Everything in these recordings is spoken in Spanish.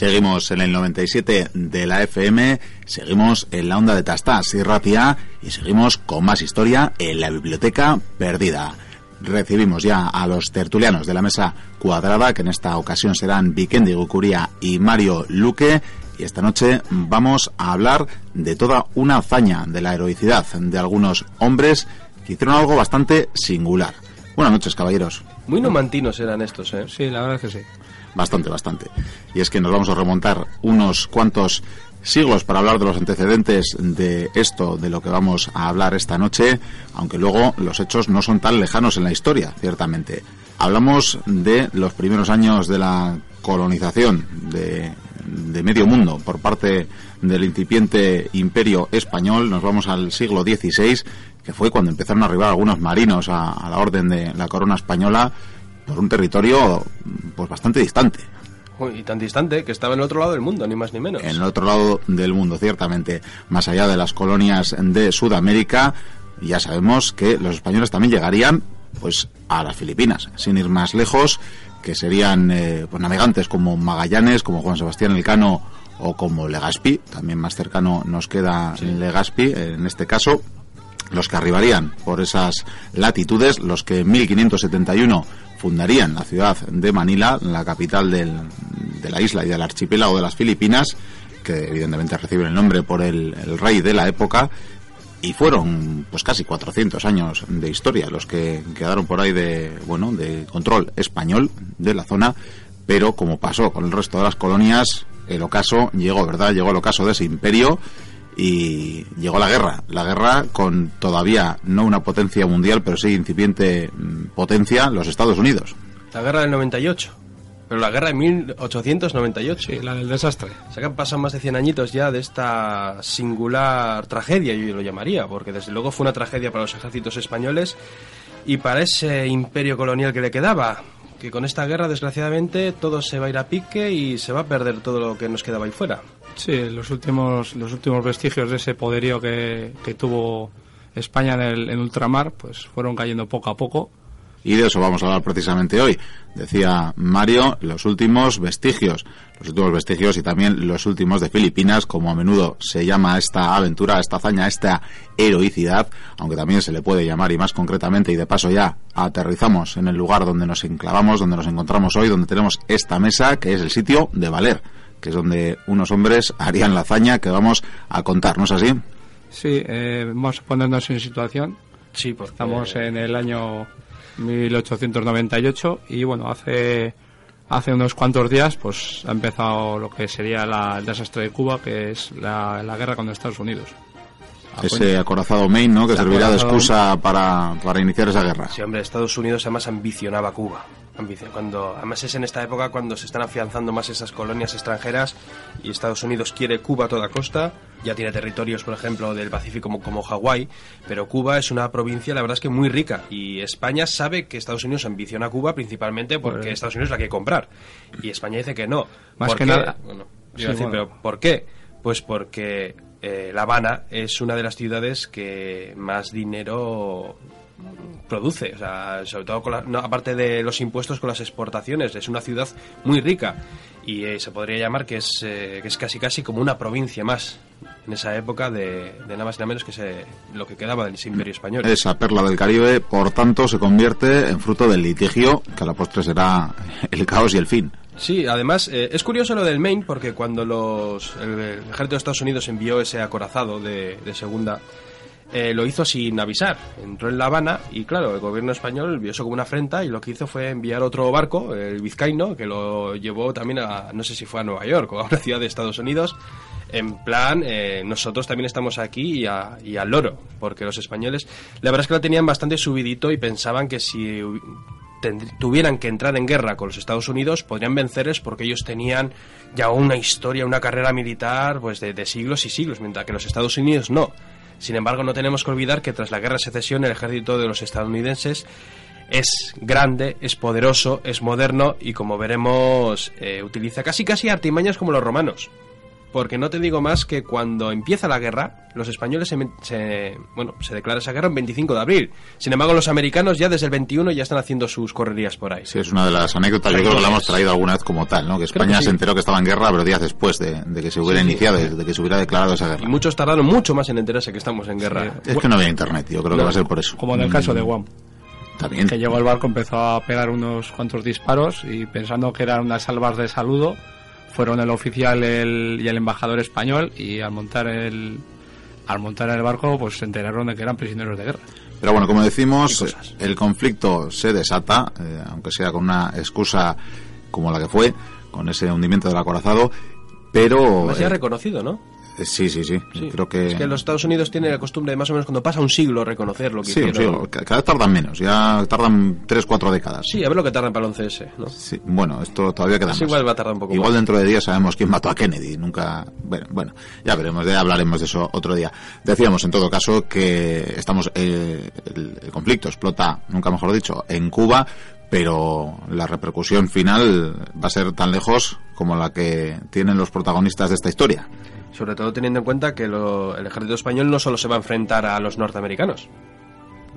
Seguimos en el 97 de la FM, seguimos en la onda de Tastas y Rapia y seguimos con más historia en la biblioteca perdida. Recibimos ya a los tertulianos de la mesa cuadrada, que en esta ocasión serán Vikendi Gucuría y Mario Luque. Y esta noche vamos a hablar de toda una hazaña, de la heroicidad de algunos hombres que hicieron algo bastante singular. Buenas noches, caballeros. Muy numantinos eran estos, ¿eh? Sí, la verdad es que sí. Bastante, bastante. Y es que nos vamos a remontar unos cuantos siglos para hablar de los antecedentes de esto, de lo que vamos a hablar esta noche, aunque luego los hechos no son tan lejanos en la historia, ciertamente. Hablamos de los primeros años de la colonización de, de medio mundo por parte del incipiente imperio español. Nos vamos al siglo XVI, que fue cuando empezaron a arribar algunos marinos a, a la orden de la corona española por un territorio pues bastante distante. Uy, y tan distante que estaba en el otro lado del mundo, ni más ni menos. En el otro lado del mundo, ciertamente, más allá de las colonias de Sudamérica, ya sabemos que los españoles también llegarían pues a las Filipinas, sin ir más lejos, que serían eh, pues, navegantes como Magallanes, como Juan Sebastián Elcano o como Legazpi, también más cercano nos queda Legazpi en este caso, los que arribarían por esas latitudes, los que en 1571 fundarían la ciudad de Manila, la capital del, de la isla y del archipiélago de las Filipinas, que evidentemente recibe el nombre por el, el, rey de la época, y fueron pues casi 400 años de historia los que quedaron por ahí de bueno de control español de la zona, pero como pasó con el resto de las colonias, el ocaso llegó, ¿verdad? Llegó el ocaso de ese imperio y llegó la guerra. La guerra con todavía no una potencia mundial, pero sí incipiente potencia, los Estados Unidos. La guerra del 98. Pero la guerra de 1898. Sí, la del desastre. O sea que han pasado más de 100 añitos ya de esta singular tragedia, yo lo llamaría, porque desde luego fue una tragedia para los ejércitos españoles y para ese imperio colonial que le quedaba. Que con esta guerra, desgraciadamente, todo se va a ir a pique y se va a perder todo lo que nos quedaba ahí fuera. Sí, los últimos, los últimos vestigios de ese poderío que, tuvo España en el ultramar, pues fueron cayendo poco a poco. Y de eso vamos a hablar precisamente hoy. Decía Mario, los últimos vestigios, los últimos vestigios y también los últimos de Filipinas, como a menudo se llama esta aventura, esta hazaña, esta heroicidad, aunque también se le puede llamar y más concretamente, y de paso ya aterrizamos en el lugar donde nos enclavamos, donde nos encontramos hoy, donde tenemos esta mesa, que es el sitio de Valer que es donde unos hombres harían la hazaña que vamos a contar, ¿no es así? Sí, eh, vamos a ponernos en situación. Sí, porque... Estamos en el año 1898 y bueno, hace hace unos cuantos días pues ha empezado lo que sería la, el desastre de Cuba, que es la, la guerra con Estados Unidos. Ese acorazado Maine, ¿no? Que servirá de excusa para, para iniciar esa guerra. Sí, hombre, Estados Unidos además ambicionaba Cuba cuando además es en esta época cuando se están afianzando más esas colonias extranjeras y Estados Unidos quiere Cuba a toda costa ya tiene territorios por ejemplo del Pacífico como, como Hawái pero Cuba es una provincia la verdad es que muy rica y España sabe que Estados Unidos ambiciona Cuba principalmente porque pues... Estados Unidos la quiere comprar y España dice que no más que qué? nada bueno, sí, decir, bueno. pero ¿por qué? pues porque eh, La Habana es una de las ciudades que más dinero produce, o sea, sobre todo con la, no, aparte de los impuestos con las exportaciones, es una ciudad muy rica y eh, se podría llamar que es, eh, que es casi casi como una provincia más en esa época de, de nada más y nada menos que se, lo que quedaba del imperio español. Esa perla del Caribe, por tanto, se convierte en fruto del litigio que a la postre será el caos y el fin. Sí, además eh, es curioso lo del Maine porque cuando los, el, el, ejército de Estados Unidos envió ese acorazado de, de segunda eh, lo hizo sin avisar. Entró en La Habana y, claro, el gobierno español vio eso como una afrenta y lo que hizo fue enviar otro barco, el Vizcaíno, que lo llevó también a, no sé si fue a Nueva York o a una ciudad de Estados Unidos, en plan, eh, nosotros también estamos aquí y, a, y, al loro, porque los españoles, la verdad es que lo tenían bastante subidito y pensaban que si tuvieran que entrar en guerra con los Estados Unidos, podrían vencerles porque ellos tenían ya una historia, una carrera militar pues de, de siglos y siglos, mientras que los Estados Unidos no. Sin embargo, no tenemos que olvidar que tras la guerra de secesión el ejército de los estadounidenses es grande, es poderoso, es moderno y como veremos eh, utiliza casi casi artimañas como los romanos. Porque no te digo más que cuando empieza la guerra, los españoles se, se- bueno, se declara esa guerra el 25 de abril. Sin embargo, los americanos ya desde el 21 ya están haciendo sus correrías por ahí. Sí, es una de las anécdotas, yo creo que la hemos traído alguna vez como tal, ¿no? Que España que sí. se enteró que estaba en guerra, pero días después de, de que se hubiera Sí, sí. iniciado, de, de que se hubiera declarado esa Y guerra. muchos tardaron mucho más en enterarse que estamos en guerra. Es que no había internet, yo creo que No. va a ser por eso. Como en el caso de Guam, También. que llegó al barco, empezó a pegar unos cuantos disparos y pensando que eran unas salvas de saludo, fueron el oficial el- y el embajador español y al montar el al montar el barco pues se enteraron de que eran prisioneros de guerra. Pero bueno, como decimos, el conflicto se desata, eh, aunque sea con una excusa como la que fue, con ese hundimiento del acorazado, pero... Además ya eh, reconocido, ¿no? Eh, sí, sí, sí, Sí. creo que... Es que los Estados Unidos tienen la costumbre de más o menos cuando pasa un siglo reconocer lo que Sí, cada vez tardan menos, ya tardan 3, 4 décadas. Sí, a ver lo que tardan para el 11S, ¿no? Sí, bueno, esto todavía queda más. igual va a tardar un poco Igual más. dentro de días sabemos quién mató a Kennedy. Nunca. Bueno, bueno, ya veremos, ya hablaremos de eso otro día. Decíamos en todo caso que estamos. eh, el, el conflicto explota, nunca mejor dicho, en Cuba, pero la repercusión final va a ser tan lejos como la que tienen los protagonistas de esta historia. Sobre todo teniendo en cuenta que lo- el ejército español no solo se va a enfrentar a los norteamericanos,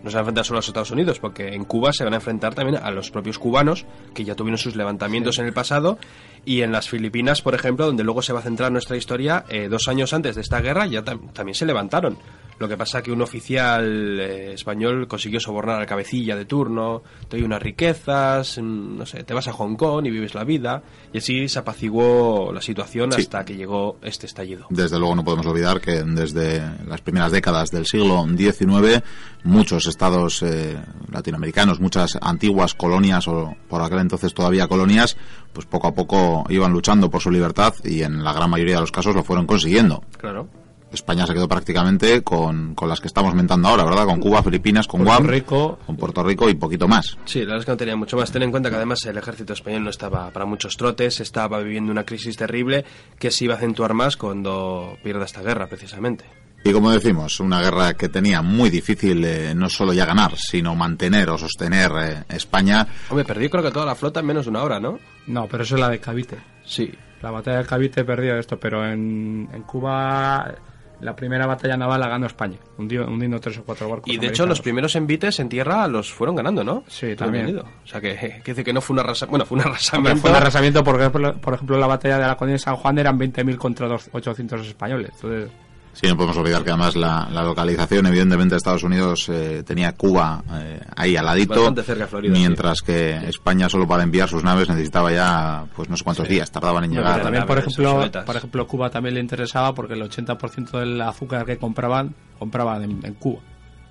no se va a enfrentar solo a los Estados Unidos, porque en Cuba se van a enfrentar también a los propios cubanos, que ya tuvieron sus levantamientos en el pasado, y en las Filipinas, por ejemplo, donde luego se va a centrar nuestra historia, eh, dos años antes de esta guerra ya tam- también se levantaron. Lo que pasa que un oficial eh, español consiguió sobornar al cabecilla de turno, te doy unas riquezas, mm, no sé, te vas a Hong Kong y vives la vida, y así se apaciguó la situación Sí. hasta que llegó este estallido. Desde luego no podemos olvidar que desde las primeras décadas del siglo XIX muchos estados eh, latinoamericanos, muchas antiguas colonias o por aquel entonces todavía colonias, pues poco a poco iban luchando por su libertad y en la gran mayoría de los casos lo fueron consiguiendo. Claro. España se quedó prácticamente con, con las que estamos mentando ahora, ¿verdad? Con Cuba, Filipinas, con Puerto Guam, Rico. con Puerto Rico y poquito más. Sí, la verdad es que no tenía mucho más. Ten en cuenta que además el ejército español no estaba para muchos trotes, estaba viviendo una crisis terrible que se iba a acentuar más cuando pierda esta guerra, precisamente. Y como decimos, una guerra que tenía muy difícil eh, no solo ya ganar, sino mantener o sostener eh, España. Hombre, perdió creo que toda la flota en menos de una hora, ¿no? No, pero eso es la de Cavite. Sí. La batalla de Cavite perdió esto, pero en, en Cuba la primera batalla naval la ganó España, hundió- hundiendo tres o cuatro barcos. Y de hecho los primeros envites en tierra los fueron ganando, ¿no? Sí, también. O sea que, que dice que no fue un arrasamiento. Bueno, fue un arrasamiento. fue un arrasamiento porque, por ejemplo, la batalla de la colonia de San Juan eran 20.000 contra dos- 800 españoles. Entonces, Sí, no podemos olvidar que además la, la localización, evidentemente, de Estados Unidos eh, tenía Cuba eh, ahí al ladito, cerca Florida, mientras que España solo para enviar sus naves necesitaba ya, pues no sé cuántos días tardaban en llegar. también, por ejemplo, por ejemplo, Cuba también le interesaba porque el 80% del azúcar que compraban, compraban en, en Cuba,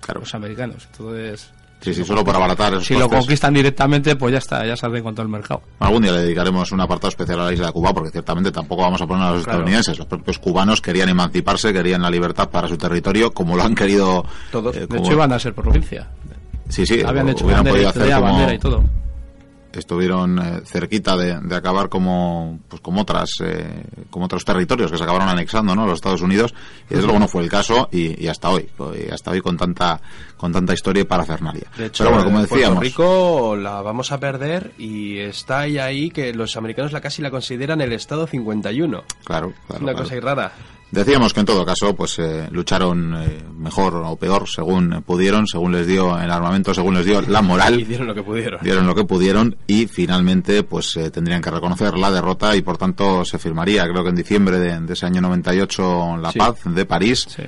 Claro. los americanos. Entonces, Sí, sí, solo para abaratar esos si lo conquistan directamente, pues ya está, ya hace con todo el mercado. Algún día le dedicaremos un apartado especial a la isla de Cuba, porque ciertamente tampoco vamos a poner a los Claro. estadounidenses. Los propios cubanos querían emanciparse, querían la libertad para su territorio, como lo han querido Todos. eh, De como- hecho, iban a ser provincia. Sí, sí, Habían hecho bandera, podido hacer como bandera y todo. Estuvieron eh, cerquita de, de acabar como pues como otras eh, como otros territorios que se acabaron anexando no los Estados Unidos y desde luego no fue el caso y, y hasta hoy y hasta hoy con tanta con tanta historia y parafernalia De hecho, pero bueno como eh, decíamos Puerto Rico la vamos a perder y está ahí, ahí que los americanos la casi la consideran el estado 51. claro, claro, Una claro. cosa rara. Decíamos que en todo caso, pues eh, lucharon eh, mejor o peor según pudieron, según les dio el armamento, según les dio la moral. Hicieron lo que pudieron. dieron lo que pudieron y finalmente pues eh, tendrían que reconocer la derrota y por tanto se firmaría creo que en diciembre de, de ese año 98 la Sí. paz de París Sí.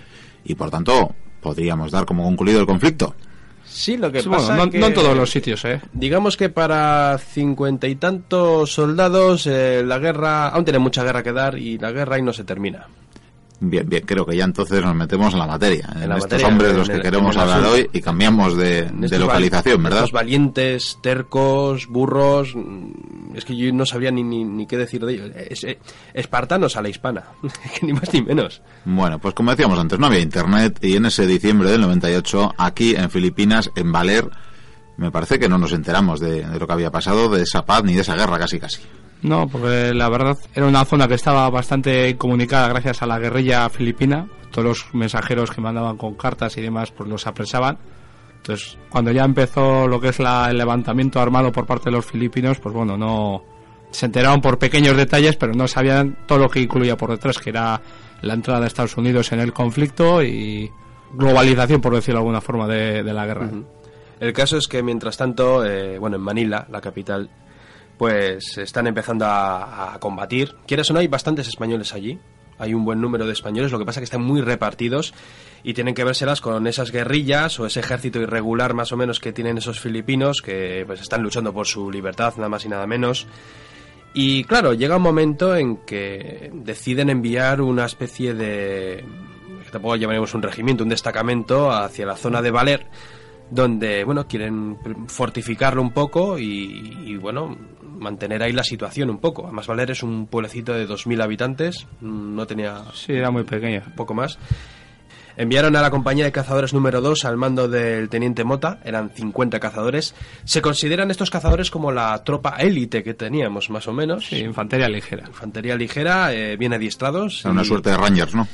y por tanto podríamos dar como concluido el conflicto. Sí, lo que Sí, pasa bueno, no, que... no en todos los sitios, ¿eh? Digamos que para cincuenta y tantos soldados eh, la guerra, aún tiene mucha guerra que dar y la guerra ahí no se termina. Bien, bien, creo que ya entonces nos metemos en la materia, en, la estos materia, hombres de los que el- queremos hablar hoy y cambiamos de, localización, ¿verdad? Estos valientes, tercos, burros, es que yo no sabía ni, ni, ni qué decir de ellos. Es- espartanos a la hispana, ni más ni menos. Bueno, pues como decíamos antes, no había internet y en ese diciembre del 98, aquí en Filipinas, en Valer, me parece que no nos enteramos de, de lo que había pasado, de esa paz ni de esa guerra casi casi. No, porque la verdad era una zona que estaba bastante comunicada gracias a la guerrilla filipina. Todos los mensajeros que mandaban con cartas y demás pues los apresaban. Entonces, cuando ya empezó lo que es la- el levantamiento armado por parte de los filipinos, pues bueno, no se enteraron por pequeños detalles, pero no sabían todo lo que incluía por detrás, que era la entrada de Estados Unidos en el conflicto y globalización, por decirlo de alguna forma, de, la guerra. El caso es que, mientras tanto, eh, bueno, en Manila, la capital, pues están empezando a, combatir. ¿Quieres o no? Hay bastantes españoles allí. Hay un buen número de españoles, lo que pasa es que están muy repartidos y tienen que vérselas con esas guerrillas o ese ejército irregular más o menos que tienen esos filipinos que pues están luchando por su libertad, nada más y nada menos. Y claro, llega un momento en que deciden enviar una especie de tampoco llamaremos un regimiento, un destacamento hacia la zona de Valer donde bueno quieren fortificarlo un poco y, bueno mantener ahí la situación un poco. Además Valer es un pueblecito de 2.000 habitantes, no tenía... Sí, era muy pequeño. Poco más. Enviaron a la compañía de cazadores número 2 al mando del teniente Mota, eran 50 cazadores. Se consideran estos cazadores como la tropa élite que teníamos, más o menos. Sí, infantería ligera. Infantería ligera, eh, bien adiestrados. Una suerte de Rangers, ¿no?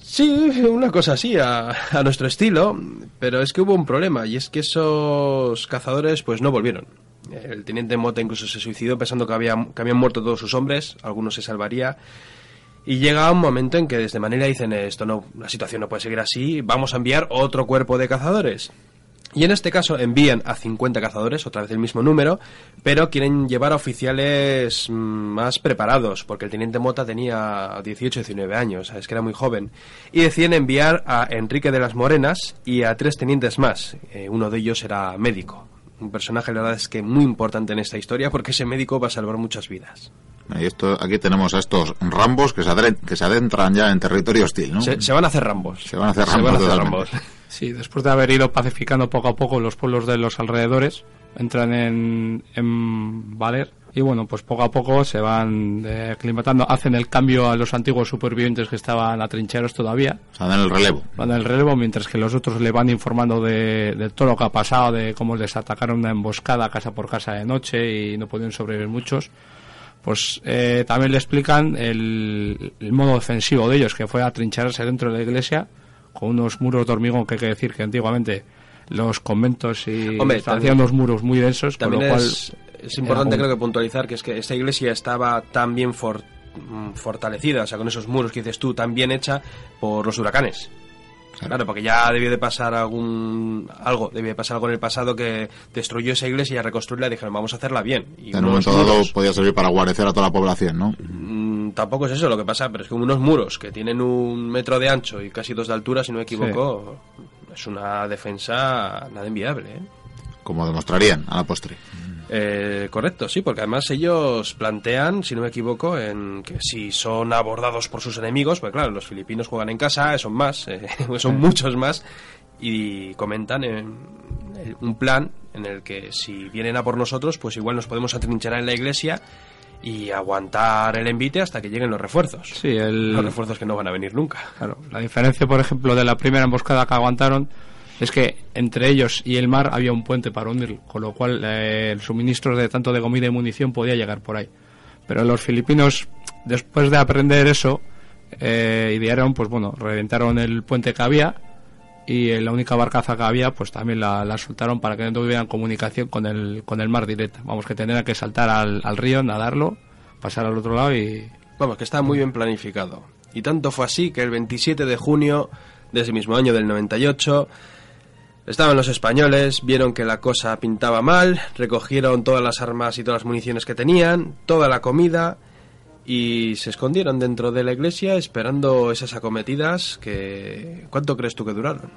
Sí, una cosa así, a, nuestro estilo, pero es que hubo un problema, y es que esos cazadores pues no volvieron. El teniente Mota incluso se suicidó pensando que, que habían muerto todos sus hombres, algunos se salvaría, y llega un momento en que desde Manila dicen esto no, la situación no puede seguir así, vamos a enviar otro cuerpo de cazadores. Y en este caso envían a 50 cazadores, otra vez el mismo número, pero quieren llevar a oficiales mm, más preparados, porque el teniente Mota tenía 18 19 años, es que era muy joven. Y deciden enviar a Enrique de las Morenas y a tres tenientes más. Eh, uno de ellos era médico. Un personaje, la verdad es que muy importante en esta historia, porque ese médico va a salvar muchas vidas. Y esto, aquí tenemos a estos rambos que se, que se adentran ya en territorio hostil, ¿no? Se, van a hacer rambos. Se van a hacer rambos. Sí, después de haber ido pacificando poco a poco los pueblos de los alrededores, entran en, en Valer y bueno, pues poco a poco se van eh, aclimatando, hacen el cambio a los antiguos supervivientes que estaban atrincheros todavía. O sea, dan el relevo. Dan el relevo, mientras que los otros le van informando de, de todo lo que ha pasado, de cómo les atacaron una emboscada casa por casa de noche y no pudieron sobrevivir muchos pues eh, también le explican el, modo defensivo de ellos, que fue atrincharse dentro de la iglesia con unos muros de hormigón, que hay que decir que antiguamente los conventos y hacían unos muros muy densos, también con lo cual es, es importante creo que puntualizar que es que esta iglesia estaba tan bien mm, fortalecida, o sea, con esos muros que dices tú, tan bien hecha por los huracanes. Claro, porque ya debió de pasar algún algo, debió de pasar algo en el pasado que destruyó esa iglesia y a reconstruirla dijeron, vamos a hacerla bien. Y en un momento dado podía servir para guarecer a toda la población, ¿no? Mm, tampoco es eso lo que pasa, pero es que unos muros que tienen un metro de ancho y casi dos de altura, si no me equivoco, es una defensa nada enviable. ¿eh? Como demostrarían a la postre. Eh, correcto, sí, porque además ellos plantean, si no me equivoco, en que si son abordados por sus enemigos, pues claro, los filipinos juegan en casa, son más, eh, son muchos más, y comentan en, un plan en el que si vienen a por nosotros, pues igual nos podemos atrincherar en la iglesia y aguantar el envite hasta que lleguen los refuerzos. Sí, los refuerzos que no van a venir nunca. Claro, la diferencia, por ejemplo, de la primera emboscada que aguantaron es que entre ellos y el mar había un puente para hundir, con lo cual eh, el suministro de tanto de comida y munición podía llegar por ahí. Pero los filipinos, después de aprender eso, eh, idearon, pues bueno, reventaron el puente que había y la única barcaza que había, pues también la, soltaron para que no tuvieran comunicación con el, con el mar directo. Vamos, que tendrían que saltar al, al río, nadarlo, pasar al otro lado y... Vamos, que está muy bien planificado. Y tanto fue así que el 27 de junio de ese mismo año del 98 Estaban los españoles, vieron que la cosa pintaba mal, recogieron todas las armas y todas las municiones que tenían, toda la comida y se escondieron dentro de la iglesia esperando esas acometidas que... ¿Cuánto crees tú que duraron?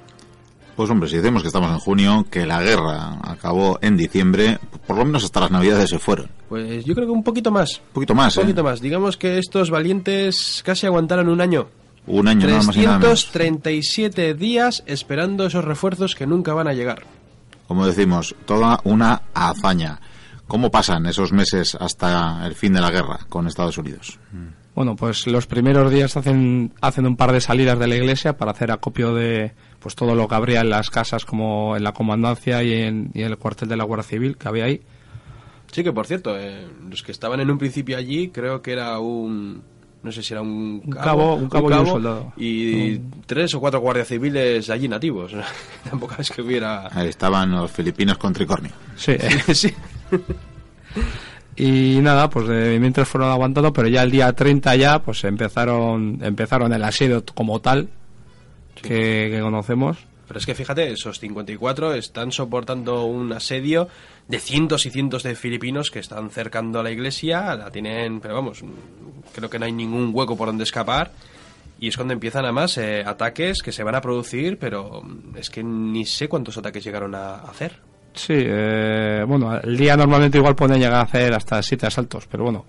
Pues hombre, si decimos que estamos en junio, que la guerra acabó en diciembre, por lo menos hasta las navidades se fueron. Pues yo creo que un poquito más. Un poquito más, Un poquito ¿eh? más. Digamos que estos valientes casi aguantaron un año. Un año 337 días esperando esos refuerzos que nunca van a llegar. Como decimos, toda una hazaña. ¿Cómo pasan esos meses hasta el fin de la guerra con Estados Unidos? Bueno, pues los primeros días hacen, hacen un par de salidas de la iglesia para hacer acopio de pues todo lo que habría en las casas como en la comandancia y en, el cuartel de la Guardia Civil que había ahí. Sí, que por cierto, eh, los que estaban en un principio allí creo que era un, no sé si era un cabo, un cabo, y un soldado. Y tres o cuatro guardias civiles allí nativos. Tampoco es que hubiera... Ahí estaban los filipinos con tricornio. Sí, sí. Y nada, pues de mientras fueron aguantando, pero ya el día 30 ya, pues empezaron, empezaron el asedio como tal, que, que conocemos. Pero es que fíjate, esos 54 están soportando un asedio de cientos y cientos de filipinos que están cercando a la iglesia, la tienen, pero vamos, creo que no hay ningún hueco por donde escapar. Y es cuando empiezan además eh, ataques que se van a producir, pero es que ni sé cuántos ataques llegaron a hacer. Sí, eh, bueno, el día normalmente igual pueden llegar a hacer hasta siete asaltos, pero bueno,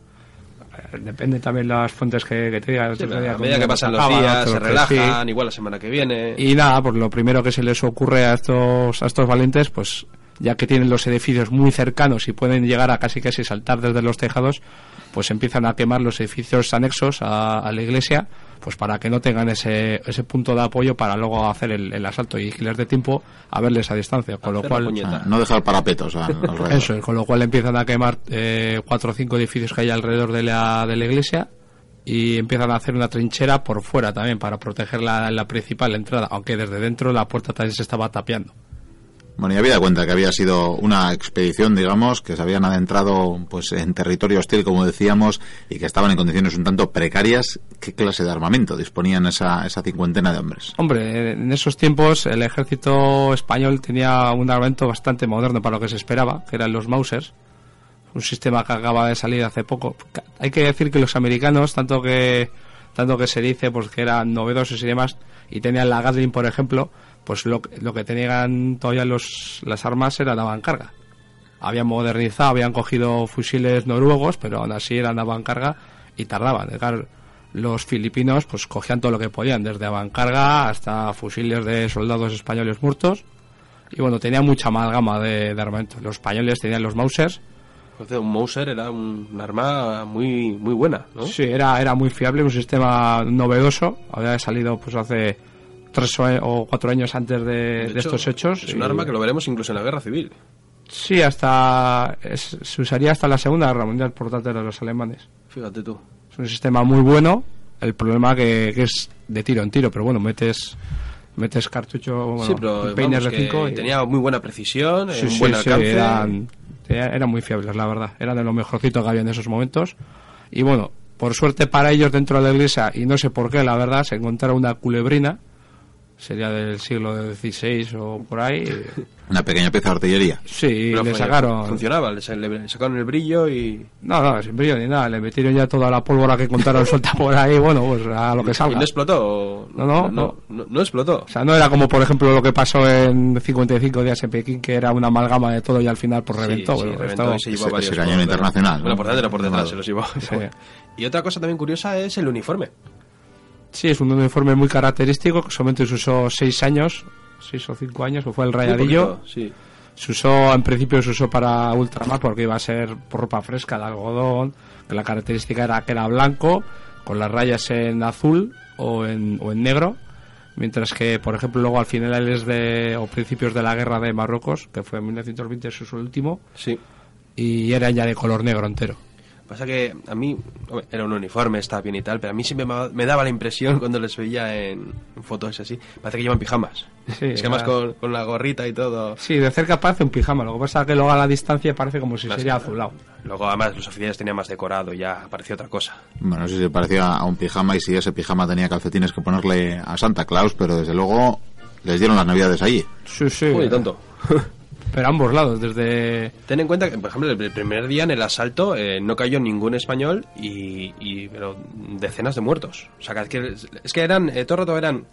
eh, depende también las fuentes que, que te digan. Sí, a medida que pasan los días, se relajan, sí. igual la semana que viene. Y nada, pues lo primero que se les ocurre a estos, a estos valientes, pues ya que tienen los edificios muy cercanos y pueden llegar a casi casi saltar desde los tejados, pues empiezan a quemar los edificios anexos a, a la iglesia, pues para que no tengan ese, ese punto de apoyo para luego hacer el, el asalto y les dé tiempo a verles a distancia, con lo Hacer cual... sea, no dejar parapetos a- alrededor. Eso, con lo cual empiezan a quemar eh, cuatro o cinco edificios que hay alrededor de la, de la iglesia y empiezan a hacer una trinchera por fuera también para proteger la, la principal entrada, aunque desde dentro la puerta también se estaba tapiando. Bueno, y había cuenta que había sido una expedición, digamos, que se habían adentrado pues en territorio hostil, como decíamos, y que estaban en condiciones un tanto precarias. ¿Qué clase de armamento disponían esa, esa cincuentena de hombres? Hombre, en esos tiempos el ejército español tenía un armamento bastante moderno para lo que se esperaba, que eran los Mausers, un sistema que acaba de salir hace poco. Hay que decir que los americanos, tanto que tanto que se dice pues que eran novedosos y demás, y tenían la Gatling, por ejemplo, pues lo, que- lo que tenían todavía los, las armas era de avancarga. Habían modernizado, habían cogido fusiles noruegos, pero aún así eran avancarga y tardaban. Claro, los filipinos pues cogían todo lo que podían, desde avancarga hasta fusiles de soldados españoles muertos. Y bueno, tenía mucha amalgama de, de armamento. Los españoles tenían los Mausers. Entonces, un Mauser era un, un arma muy muy buena, ¿no? Sí, era, era muy fiable, un sistema novedoso. Había salido pues hace tres o, cuatro años antes de, de hecho, estos hechos. Es un y- arma que lo veremos incluso en la guerra civil. Sí, hasta es- se usaría hasta la Segunda Guerra Mundial por parte de los alemanes. Fíjate tú. Es un sistema muy bueno. El problema que, que es de tiro en tiro, pero bueno, metes metes cartucho, bueno, sí, pero peines vamos, de que 5 y tenía muy buena precisión, Sí, un sí, buen sí, alcance. eran muy fiables, la verdad. Eran de lo mejorcito que había en esos momentos. Y bueno, por suerte para ellos dentro de la iglesia, y no sé por qué, la verdad, se encontraron una culebrina, sería del siglo XVI o por ahí. Una pequeña pieza de artillería. Sí, Pero le fue- sacaron. Funcionaba, le, sa- le sacaron el brillo y, No, no, sin brillo ni nada. Le metieron ya toda la pólvora que contaron suelta por ahí. Bueno, pues a lo que y salga. no explotó. No, no, no, no, no explotó. O sea, no era como, por ejemplo, lo que pasó en 55 días en Pekín, que era una amalgama de todo y al final pues reventó. Sí, sí, Bueno, reventó esto- y se llevó ese- varios ese cañón por- internacional, Bueno, ¿no? por delante o por detrás Claro. se los llevó. Sí. Y otra cosa también curiosa es el uniforme. Sí, es un uniforme muy característico, que solamente se usó seis años, seis o cinco años, que fue el rayadillo. poquito, sí. Se usó, en principio se usó para ultramar porque iba a ser ropa fresca de algodón, que la característica era que era blanco, con las rayas en azul o en, o en negro, mientras que, por ejemplo, luego al finales de, o principios de la guerra de Marruecos, que fue en 1920 su último, Sí. y era ya de color negro entero. Pasa que a mí, era un uniforme, está bien y tal, pero a mí siempre me, daba la impresión cuando les veía en, fotos así, parece que llevan pijamas. Sí, es que además con, con la gorrita y todo. Sí, de cerca parece un pijama, lo que pasa es que luego a la distancia parece como si Más- sería azulado. Luego además los oficiales tenían más decorado, ya parecía otra cosa. Bueno, no sé si se parecía a un pijama y si ese pijama tenía calcetines que ponerle a Santa Claus, pero desde luego les dieron las navidades allí. Sí, sí. Uy, tonto. Pero a ambos lados, desde... Ten en cuenta que, por ejemplo, el primer día en el asalto eh, no cayó ningún español y, y- pero decenas de muertos. O sea, que es que, eran, eh, todo el rato eran...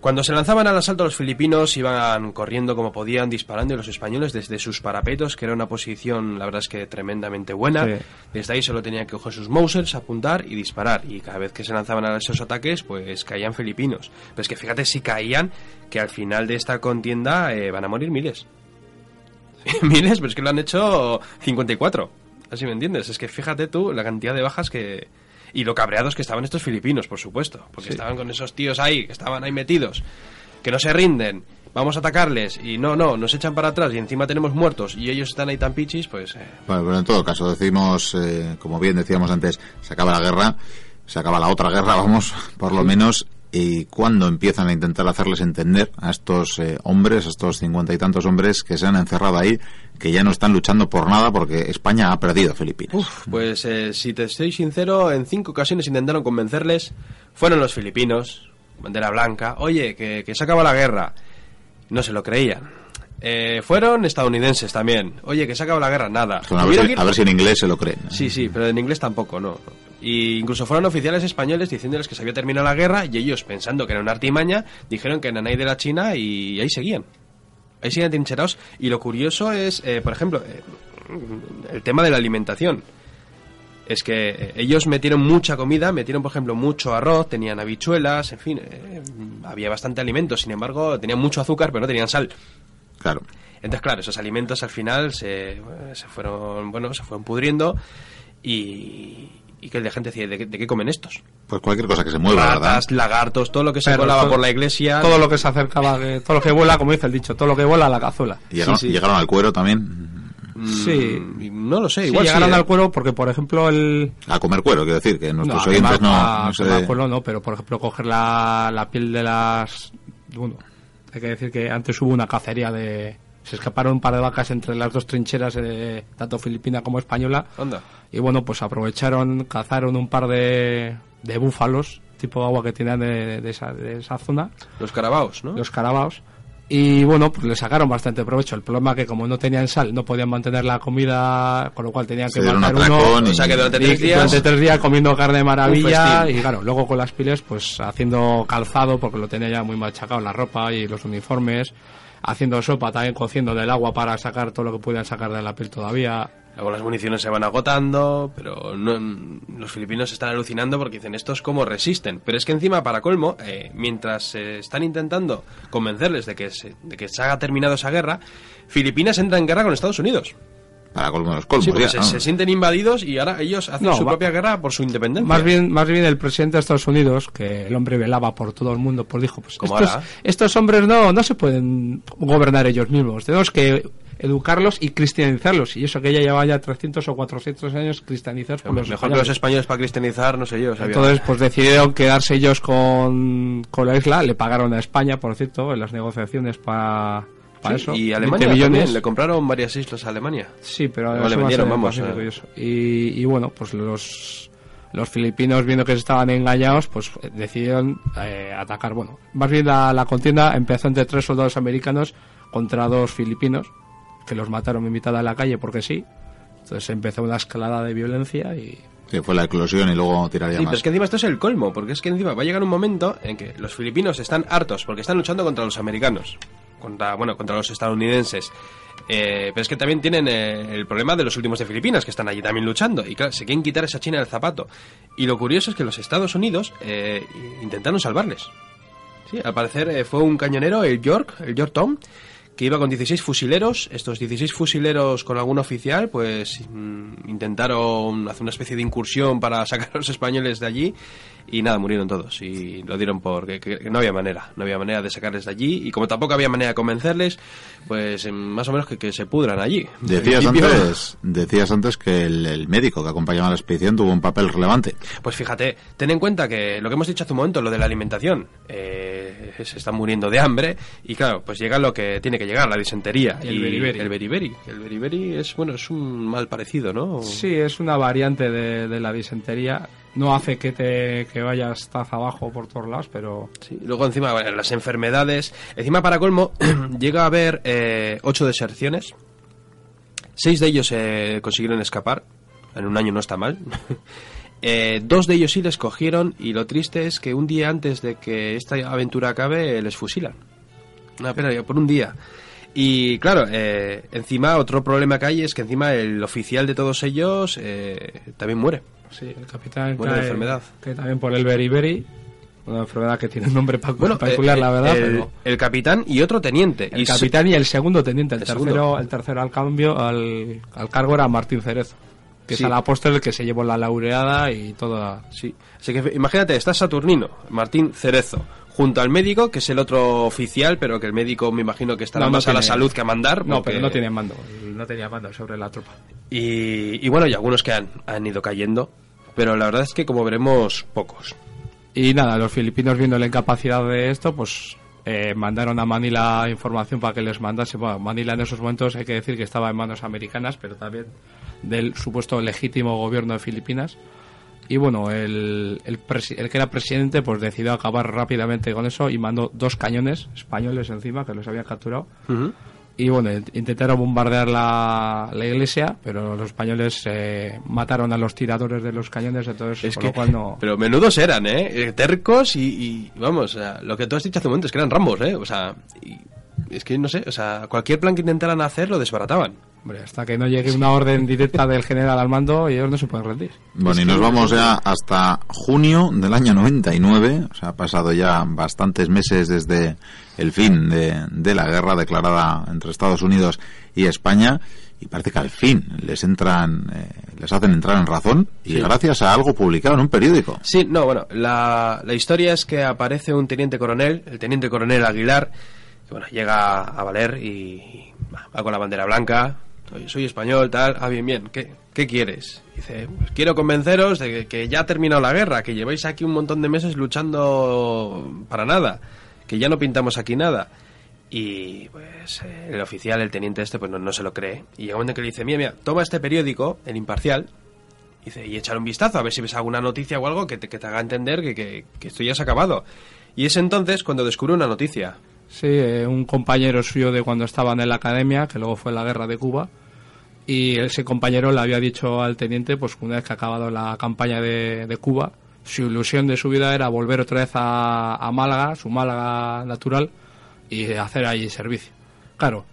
Cuando se lanzaban al asalto los filipinos iban corriendo como podían, disparando y los españoles desde sus parapetos, que era una posición, la verdad es que tremendamente buena. Sí. Desde ahí solo tenían que coger sus Mausers, apuntar y disparar. Y cada vez que se lanzaban a esos ataques, pues caían filipinos. Pero es que fíjate si caían, que al final de esta contienda eh, van a morir miles. miles, pero es que lo han hecho 54. Así me entiendes. Es que fíjate tú la cantidad de bajas que. Y lo cabreados que estaban estos filipinos, por supuesto. Porque estaban con esos tíos ahí, que estaban ahí metidos, que no se rinden. Vamos a atacarles y no, no, nos echan para atrás y encima tenemos muertos y ellos están ahí tan pichis, pues. eh, Bueno, pero en todo caso, decimos, eh, como bien decíamos antes, se acaba la guerra, se acaba la otra guerra, vamos, por lo menos, y cuándo empiezan a intentar hacerles entender a estos eh, hombres, a estos cincuenta y tantos hombres que se han encerrado ahí, que ya no están luchando por nada porque España ha perdido Filipinas. Pues eh, si te estoy sincero, en cinco ocasiones intentaron convencerles, fueron los filipinos, bandera blanca, oye, que, que se acaba la guerra. No se lo creían. Eh, fueron estadounidenses también. Oye, que se acaba la guerra, nada. A, ver si, a ver si en inglés se lo creen. Sí, sí, pero en inglés tampoco, no. Y incluso fueron oficiales españoles diciéndoles que se había terminado la guerra y ellos, pensando que era una artimaña, dijeron que eran ahí de la China y ahí seguían. Ahí siguen trincherados. Y lo curioso es, eh, por ejemplo, eh, el tema de la alimentación. Es que eh, ellos metieron mucha comida, metieron, por ejemplo, mucho arroz, tenían habichuelas, en fin, eh, había bastante alimento. Sin embargo, tenían mucho azúcar, pero no tenían sal. Claro. Entonces, claro, esos alimentos al final se, se fueron, bueno, se fueron pudriendo y, y que la gente decía, ¿de, qué- de qué comen estos? Pues cualquier cosa que se mueva, ¿verdad? Ratas, lagartos, todo lo que se Perros, colaba todo- por la iglesia. Todo lo que se acercaba, todo lo que vuela, como dice el dicho, todo lo que vuela a la cazuela. Llegaron, Sí, sí. llegaron al cuero también. Mm, Sí. No lo sé, Sí, igual sí, llegaron ¿eh? al cuero porque, por ejemplo, el... A comer cuero, quiero decir, que nuestros a oyentes no, a no se- quemar cuero no, pero por ejemplo coger la, la piel de las... Bueno, hay que decir que antes hubo una cacería de... Se escaparon un par de vacas entre las dos trincheras, de, tanto filipina como española. Anda. Y bueno, pues aprovecharon, cazaron un par de, de búfalos, tipo agua que tenían de, de esa, de esa zona, Los carabaos, ¿no? los carabaos. Y bueno, pues le sacaron bastante provecho. El problema es que como no tenían sal, no podían mantener la comida, con lo cual tenían que matar atracón uno. y- O sea que durante tres días... durante tres días comiendo carne de maravilla y claro, luego con las piles pues haciendo calzado porque lo tenía ya muy machacado la ropa y los uniformes, haciendo sopa también cociendo del agua para sacar todo lo que pudieran sacar de la piel todavía. Luego las municiones se van agotando, pero no- los filipinos están alucinando porque dicen estos cómo resisten. Pero es que encima, para colmo, eh, mientras se están intentando convencerles de que, se, de que se haya terminado esa guerra, Filipinas entra en guerra con Estados Unidos. Para colmo de los colmos. Sí, ya, se, ¿no? se sienten invadidos y ahora ellos hacen No, su va- propia guerra por su independencia. Más bien, más bien el presidente de Estados Unidos, que el hombre velaba por todo el mundo, pues dijo, pues Como estos, ahora. estos hombres no, no se pueden gobernar ellos mismos, tenemos que educarlos y cristianizarlos, y eso que ya lleva ya 300 o 400 años cristianizados por los Mejor que los españoles. españoles para cristianizar, no sé yo. sabía. Entonces, pues decidieron quedarse ellos con, con la isla, le pagaron a España, por cierto, en las negociaciones para, para Sí, eso. y 20 Alemania millones. le compraron varias islas a Alemania. Sí, pero eso le vendieron, vamos, eh. y. Y, bueno, pues los, los filipinos, viendo que se estaban engañados, pues decidieron eh, atacar. Bueno, más bien la, la contienda empezó entre tres soldados americanos contra dos filipinos, que los mataron en mitad de la calle porque sí. Entonces empezó una escalada de violencia y... Sí, fue la eclosión y luego tiraría Sí, más. pero es que encima esto es el colmo, porque es que encima va a llegar un momento en que los filipinos están hartos porque están luchando contra los americanos, contra bueno, contra los estadounidenses. Eh, pero es que también tienen eh, el problema de los últimos de Filipinas, que están allí también luchando. Y claro, se quieren quitar esa China del zapato. Y lo curioso es que los Estados Unidos eh, intentaron salvarles. Sí, al parecer eh, fue un cañonero, el York, el Yorktown, que iba con 16 fusileros. Estos 16 fusileros con algún oficial, pues mm, intentaron hacer una especie de incursión para sacar a los españoles de allí. Y nada, murieron todos. Y lo dieron por que, no había manera. No había manera de sacarles de allí. Y como tampoco había manera de convencerles, pues em, más o menos que, que se pudran allí. Decías antes, decías antes que el, el médico que acompañaba a la expedición tuvo un papel relevante. Pues fíjate, ten en cuenta que lo que hemos dicho hace un momento, lo de la alimentación, eh, se están muriendo de hambre y claro, pues llega lo que tiene que llegar, la disentería. Y el beriberi. El beriberi. El beriberi es, bueno, es un mal parecido, ¿no? Sí, es una variante de, de la disentería. No hace que te que vayas taza abajo por todos lados, pero... Sí, Luego encima, bueno, las enfermedades. Encima, para colmo, llega a haber eh, ocho deserciones. Seis de ellos eh, consiguieron escapar. En un año no está mal. Eh, dos de ellos sí les cogieron y lo triste es que un día antes de que esta aventura acabe les fusilan. Una pena, ya por un día. Y claro, eh, encima otro problema que hay es que encima el oficial de todos ellos eh, también muere. Sí, el capitán Buena cae- enfermedad. que también por el beriberi, una enfermedad que tiene un nombre Bueno, particular, eh, la verdad, el, pero el capitán y otro teniente. el Y se- capitán y el segundo teniente, el, El tercero, segundo. el tercero al cambio, al, al cargo era Martín Cerezo, que Sí. es el apóstol el que se llevó la laureada y toda... Sí. Así que imagínate, está Saturnino, Martín Cerezo, junto al médico, que es el otro oficial, pero que el médico me imagino que estará No, no más a la tiene- salud que a mandar. No, pero no tenía mando, no tenía mando sobre la tropa. Y, y bueno, y algunos que han, han ido cayendo, pero la verdad es que como veremos, pocos. Y nada, los filipinos viendo la incapacidad de esto, pues eh, mandaron a Manila información para que les mandase. Bueno, Manila en esos momentos hay que decir que estaba en manos americanas, pero también del supuesto legítimo gobierno de Filipinas. Y bueno, el, el, el, que era presidente pues decidió acabar rápidamente con eso y mandó dos cañones españoles encima que los habían capturado. Y bueno, intentaron bombardear la, la, iglesia, pero los españoles eh, mataron a los tiradores de los cañones, entonces es que, no... Pero menudos eran, ¿eh? Tercos y, y vamos, o sea, lo que tú has dicho hace un momento es que eran rambos, ¿eh? O sea, y, es que no sé, o sea, cualquier plan que intentaran hacer lo desbarataban. Hombre, hasta que no llegue una orden directa del general al mando, ellos no se pueden rendir. Bueno, y nos vamos ya hasta junio del año 99, o sea, ha pasado ya bastantes meses desde el fin de, de la guerra declarada entre Estados Unidos y España, y parece que al fin les entran, eh, les hacen entrar en razón, y sí. gracias a algo publicado en un periódico. Sí, no, bueno, la, la historia es que aparece un teniente coronel, el teniente coronel Aguilar, que bueno, llega a Valer y va con la bandera blanca, soy, español, tal, ah, bien, bien, ¿qué, qué quieres? Dice, pues quiero convenceros de que, ya ha terminado la guerra, que lleváis aquí un montón de meses luchando para nada, que ya no pintamos aquí nada. Y pues eh, el oficial, el teniente este, pues no, no, se lo cree. Y llega un momento que le dice, mira, mira, toma este periódico, el imparcial, dice, y échale un vistazo a ver si ves alguna noticia o algo que te, que te haga entender que, que, que esto ya se ha acabado. Y es entonces cuando descubre una noticia. Sí, eh, un compañero suyo de cuando estaban en la academia, que luego fue la guerra de Cuba, y ese compañero le había dicho al teniente, pues una vez que ha acabado la campaña de, de Cuba, su ilusión de su vida era volver otra vez a, a, Málaga, su Málaga natural, y hacer ahí servicio. Claro,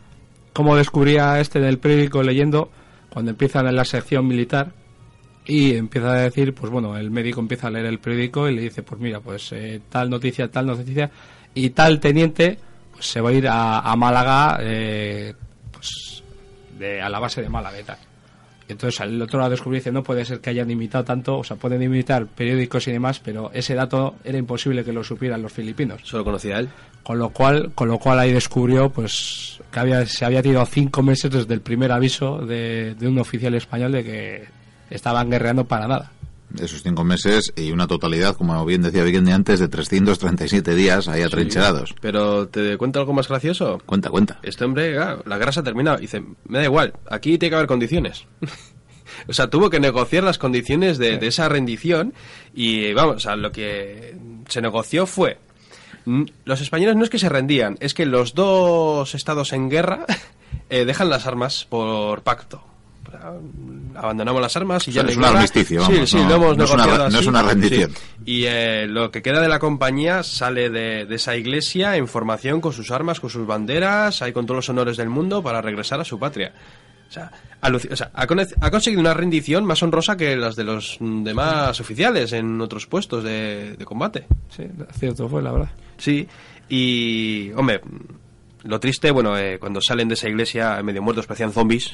como descubría este del periódico leyendo, cuando empiezan en la sección militar, y empieza a decir, pues bueno, el médico empieza a leer el periódico y le dice, pues mira, pues eh, tal noticia, tal noticia, y tal teniente pues, se va a ir a, a Málaga eh, pues, de, a la base de Málaga y tal. Y entonces el otro lo descubrió y dice, no puede ser que hayan imitado tanto, o sea, pueden imitar periódicos y demás, pero ese dato era imposible que lo supieran los filipinos. Solo conocía él. Con lo cual, con lo cual ahí descubrió pues que había, se había tirado cinco meses desde el primer aviso de, de un oficial español de que estaban guerreando para nada esos cinco meses y una totalidad, como bien decía Vicente antes, de 337 días ahí atrincherados. Sí, pero ¿te cuento algo más gracioso? Cuenta, cuenta. Este hombre, la guerra se ha terminado. Dice, me da igual, aquí tiene que haber condiciones. o sea, tuvo que negociar las condiciones de, sí. de, esa rendición y vamos, o sea, lo que se negoció fue... Los españoles no es que se rendían, es que los dos estados en guerra eh, dejan las armas por pacto abandonamos las armas y ya es un armisticio vamos, sí, sí, no, lo hemos no, es una, no es una rendición sí. y eh, lo que queda de la compañía sale de, de, esa iglesia en formación con sus armas con sus banderas ahí con todos los honores del mundo para regresar a su patria o sea, o sea ha, ha, conseguido una rendición más honrosa que las de los demás oficiales en otros puestos de, de combate. Sí, cierto fue, la verdad. Sí, y, hombre, lo triste, bueno, eh, cuando salen de esa iglesia medio muertos parecían zombies,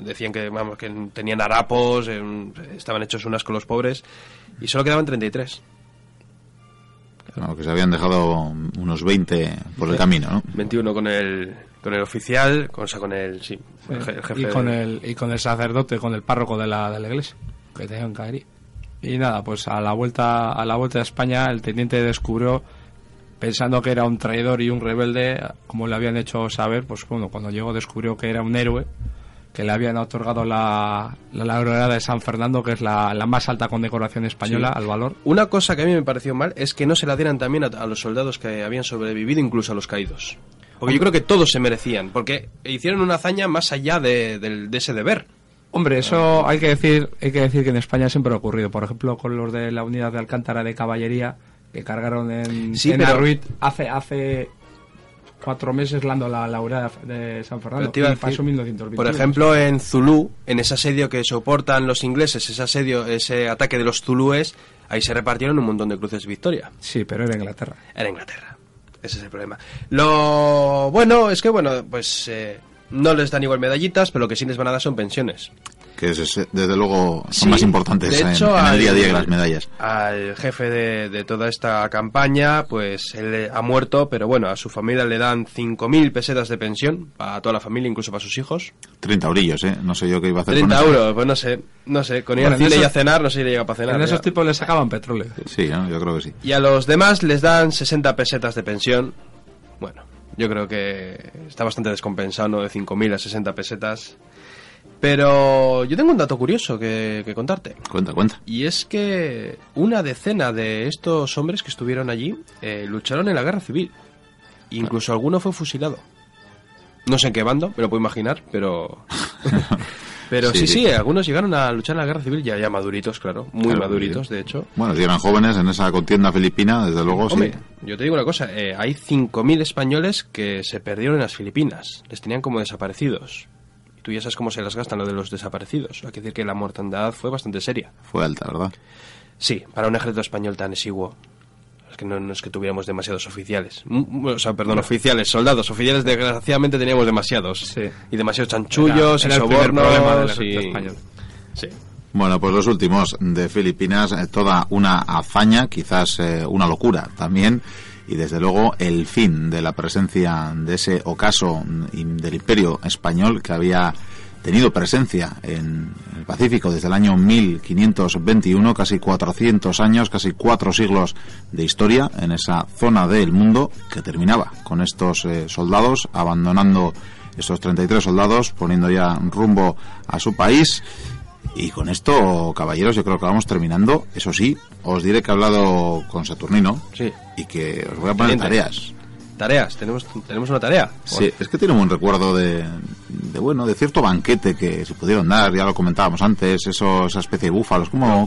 Decían que, vamos, que tenían harapos, estaban hechos unas con los pobres, y solo quedaban 33. Claro, que se habían dejado unos 20 por el camino, ¿no? 21 con el, con el oficial, con, o sea, con el, sí, sí. el jefe. Y con el, y con el sacerdote, con el párroco de la, de la iglesia, que tenían caería. Y nada, pues a la vuelta a la vuelta a España el teniente descubrió pensando que era un traidor y un rebelde, como le habían hecho saber, pues bueno, cuando llegó descubrió que era un héroe que le habían otorgado la, la de San Fernando, que es la, la más alta condecoración española sí. al valor. Una cosa que a mí me pareció mal es que no se la dieran también a, a los soldados que habían sobrevivido, incluso a los caídos. Porque yo creo que todos se merecían, porque hicieron una hazaña más allá de, de, de ese deber. Hombre, eso hay que decir, hay que decir que en España siempre ha ocurrido. Por ejemplo, con los de la unidad de Alcántara de Caballería que cargaron en, sí, en pero... Arruit hace hace cuatro meses lando la laureada de San Fernando y pasó 1921. Por ejemplo, en Zulú, en ese asedio que soportan los ingleses, ese asedio, ese ataque de los zulúes, ahí se repartieron un montón de cruces victoria. Sí, pero era Inglaterra. Era Inglaterra. Ese es el problema. Lo bueno es que, bueno, pues eh, no les dan igual medallitas, pero lo que sí les van a dar son pensiones. Que es, es- desde luego son Sí, más importantes de en, hecho, en el al- día a día que las medallas. Al jefe de, de toda esta campaña, pues él ha muerto, pero bueno, a su familia le dan 5.000 pesetas de pensión, para toda la familia, incluso para sus hijos. 30 orillos, ¿eh? No sé yo qué iba a hacer 30 con eso. euros, pues no sé, no sé, con ir Bueno, al en cine y a cenar, no sé si le llega para cenar. En ya. esos tipos les sacaban petróleo. Sí, ¿no? yo creo que sí. Y a los demás les dan 60 pesetas de pensión. Bueno, yo creo que está bastante descompensado, ¿no? De 5.000 a 60 pesetas. Pero yo tengo un dato curioso que, que contarte. Cuenta, cuenta. Y es que una decena de estos hombres que estuvieron allí eh, lucharon en la guerra civil. Incluso alguno fue fusilado. No sé en qué bando, me lo puedo imaginar, pero... pero Sí, sí, sí. sí, algunos llegaron a luchar en la guerra civil ya, ya maduritos, claro. Muy Claro, maduritos, de hecho. Bueno, si eran jóvenes en esa contienda filipina, desde luego Hombre, sí. yo te digo una cosa, eh, hay 5.000 españoles que se perdieron en las Filipinas, les tenían como desaparecidos. Y tú ya sabes cómo se las gastan lo de los desaparecidos. Hay que decir que la mortandad fue bastante seria. Fue alta, ¿verdad? Sí, para un ejército español tan exiguo. Es que no, no es que tuviéramos demasiados oficiales. Mm, O sea, perdón, oficiales, soldados. Oficiales, desgraciadamente, teníamos demasiados. Sí. Y demasiados chanchullos Era- y era el problema del y... ejército español. Sí. Bueno, pues los últimos de Filipinas, eh, toda una hazaña, quizás eh, una locura también, y desde luego el fin de la presencia de ese ocaso del imperio español que había tenido presencia en el Pacífico desde el año 1521, casi 400 años, casi cuatro siglos de historia en esa zona del mundo que terminaba con estos eh, soldados abandonando estos 33 soldados, poniendo ya rumbo a su país. Y con esto, caballeros, yo creo que vamos terminando. Eso sí, os diré que he hablado con Saturnino Sí. y que os voy a poner Teniente. tareas. Tareas, tenemos, tenemos una tarea. Sí, es que tiene un buen recuerdo de, de, bueno, de cierto banquete que se pudieron dar, ya lo comentábamos antes, eso, esa especie de búfalos, ¿cómo, cómo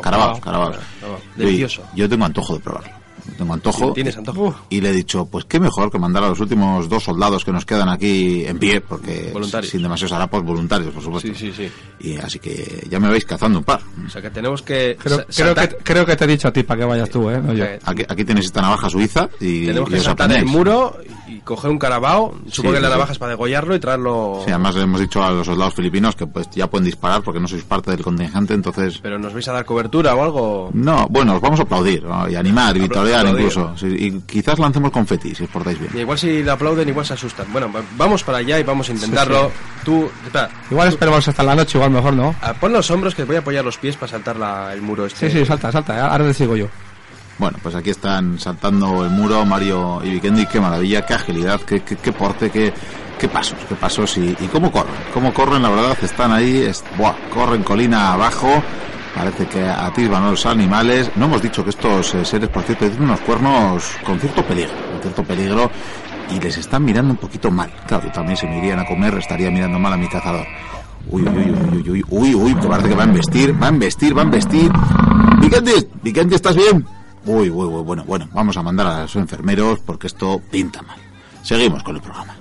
Carabao, carabao. Yo- Delicioso. Yo, tengo antojo de probarlo. Tengo antojo. ¿Tienes antojo? Y le he dicho, pues qué mejor que mandar a los últimos dos soldados que nos quedan aquí en pie, porque Voluntarios. sin demasiados harapos voluntarios, por supuesto. Sí, sí, sí. Y así que ya me vais cazando un par. O sea que tenemos que Creo, que, creo que te he dicho a ti para que vayas tú, ¿eh? No yo. Eh, Aquí, aquí tenéis esta navaja suiza y, tenemos y que os saltar el muro y coger un carabao. Supongo que sí, la sí. navaja es para degollarlo y traerlo... Sí, además le hemos dicho a los soldados filipinos que pues ya pueden disparar porque no sois parte del contingente, entonces... Pero nos vais a dar cobertura o algo... No, bueno, os vamos a aplaudir ¿no? y animar y vitorear incluso. Sí, y quizás lancemos confeti si os portáis bien. Y igual si le aplauden, igual se asustan. Bueno, va- vamos para allá y vamos a intentarlo. Tú, espera, Igual esperemos hasta la noche, igual mejor, ¿no? ah, pon los hombros que voy a apoyar los pies para saltar la- el muro este. Sí, sí, salta, salta. Ahora te sigo yo. Bueno, pues aquí están saltando el muro Mario y Vikendi, qué maravilla, qué agilidad, qué, qué, qué porte, qué, qué pasos, qué pasos y, y cómo corren, cómo corren, la verdad, están ahí, buah, corren colina abajo, parece que atisban a los animales. No hemos dicho que estos eh, seres, por cierto, tienen unos cuernos con cierto peligro, con cierto peligro y les están mirando un poquito mal. Claro, también si me irían a comer estaría mirando mal a mi cazador. Uy, uy, uy, uy, uy, uy, uy, que parece que va a embestir, va a embestir, va a embestir. Vikendi, Vikendi, ¿estás bien? Uy, uy, uy, bueno, bueno, vamos a mandar a los enfermeros porque esto pinta mal. Seguimos con el programa.